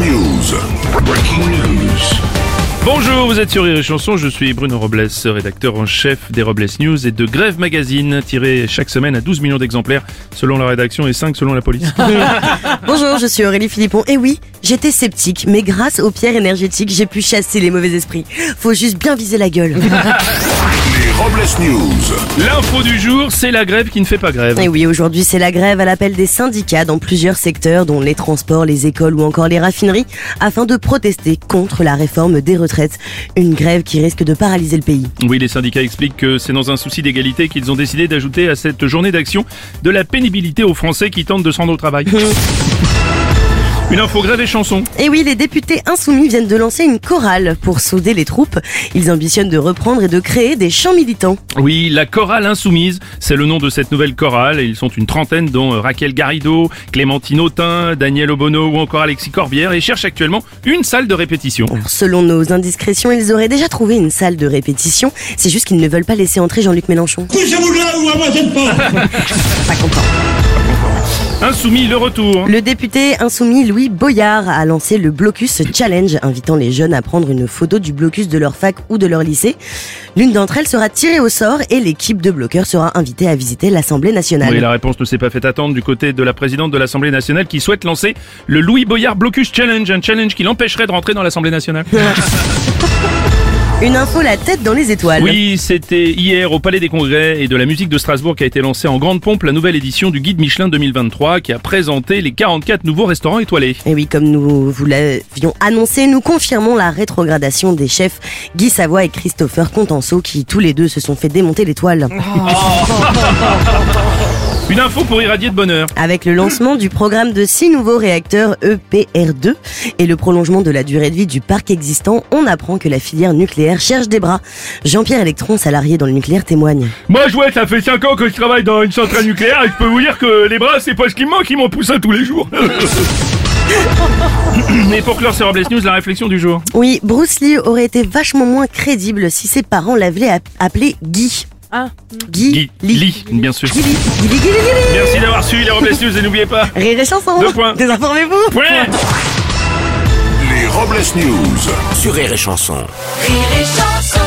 News. Breaking news. Bonjour, vous êtes sur Rire et Chanson, je suis Bruno Robles, rédacteur en chef des Robles News et de Grève Magazine, tiré chaque semaine à 12 millions d'exemplaires selon la rédaction et 5 selon la police. Bonjour, je suis Aurélie Philippon. Et oui, j'étais sceptique, mais grâce aux pierres énergétiques, j'ai pu chasser les mauvais esprits. Faut juste bien viser la gueule. Robles News. L'info du jour, c'est la grève qui ne fait pas grève. Et oui, aujourd'hui, c'est la grève à l'appel des syndicats dans plusieurs secteurs, dont les transports, les écoles ou encore les raffineries, afin de protester contre la réforme des retraites. Une grève qui risque de paralyser le pays. Oui, les syndicats expliquent que c'est dans un souci d'égalité qu'ils ont décidé d'ajouter à cette journée d'action de la pénibilité aux Français qui tentent de se rendre au travail. Une info grève et chanson. Et oui, les députés insoumis viennent de lancer une chorale pour souder les troupes. Ils ambitionnent de reprendre et de créer des chants militants. Oui, la chorale insoumise, c'est le nom de cette nouvelle chorale. Ils sont une trentaine, dont Raquel Garrido, Clémentine Autain, Daniel Obono ou encore Alexis Corbière, et cherchent actuellement une salle de répétition. Alors, selon nos indiscrétions, ils auraient déjà trouvé une salle de répétition. C'est juste qu'ils ne veulent pas laisser entrer Jean-Luc Mélenchon. Poussez-vous de là ou à moi Pas content. Insoumis, le retour. Le député insoumis Louis Boyard a lancé le Blocus Challenge, invitant les jeunes à prendre une photo du blocus de leur fac ou de leur lycée. L'une d'entre elles sera tirée au sort et l'équipe de bloqueurs sera invitée à visiter l'Assemblée nationale. Oui, la réponse ne s'est pas fait attendre du côté de la présidente de l'Assemblée nationale qui souhaite lancer le Louis Boyard Blocus Challenge, un challenge qui l'empêcherait de rentrer dans l'Assemblée nationale. Une info la tête dans les étoiles. Oui, c'était hier au Palais des Congrès et de la musique de Strasbourg qu'a été lancée en grande pompe la nouvelle édition du Guide Michelin 2023 qui a présenté les 44 nouveaux restaurants étoilés. Et oui, comme nous vous l'avions annoncé, nous confirmons la rétrogradation des chefs Guy Savoie et Christopher Contenceau qui tous les deux se sont fait démonter l'étoile. Une info pour irradier de bonheur. Avec le lancement du programme de six nouveaux réacteurs E EPR2 et le prolongement de la durée de vie du parc existant, on apprend que la filière nucléaire cherche des bras. Jean-Pierre Electron, salarié dans le nucléaire, témoigne. Moi, je vois, ça fait 5 ans que je travaille dans une centrale nucléaire et je peux vous dire que les bras, c'est pas ce qui me manque, ils m'en poussent un tous les jours. Mais pour clore ces Robles News, la réflexion du jour. Oui, Bruce Lee aurait été vachement moins crédible si ses parents l'avaient app- appelé Guy. Ah. Guy, Guy, Lee. Lee, bien sûr. Guy. Guy Guy Guy Lee. Merci d'avoir suivi les Robles News et n'oubliez pas. Rire et chanson. Deux points. Désinformez-vous. Point Les Robles News. sur Rire et Chanson. Rire et chanson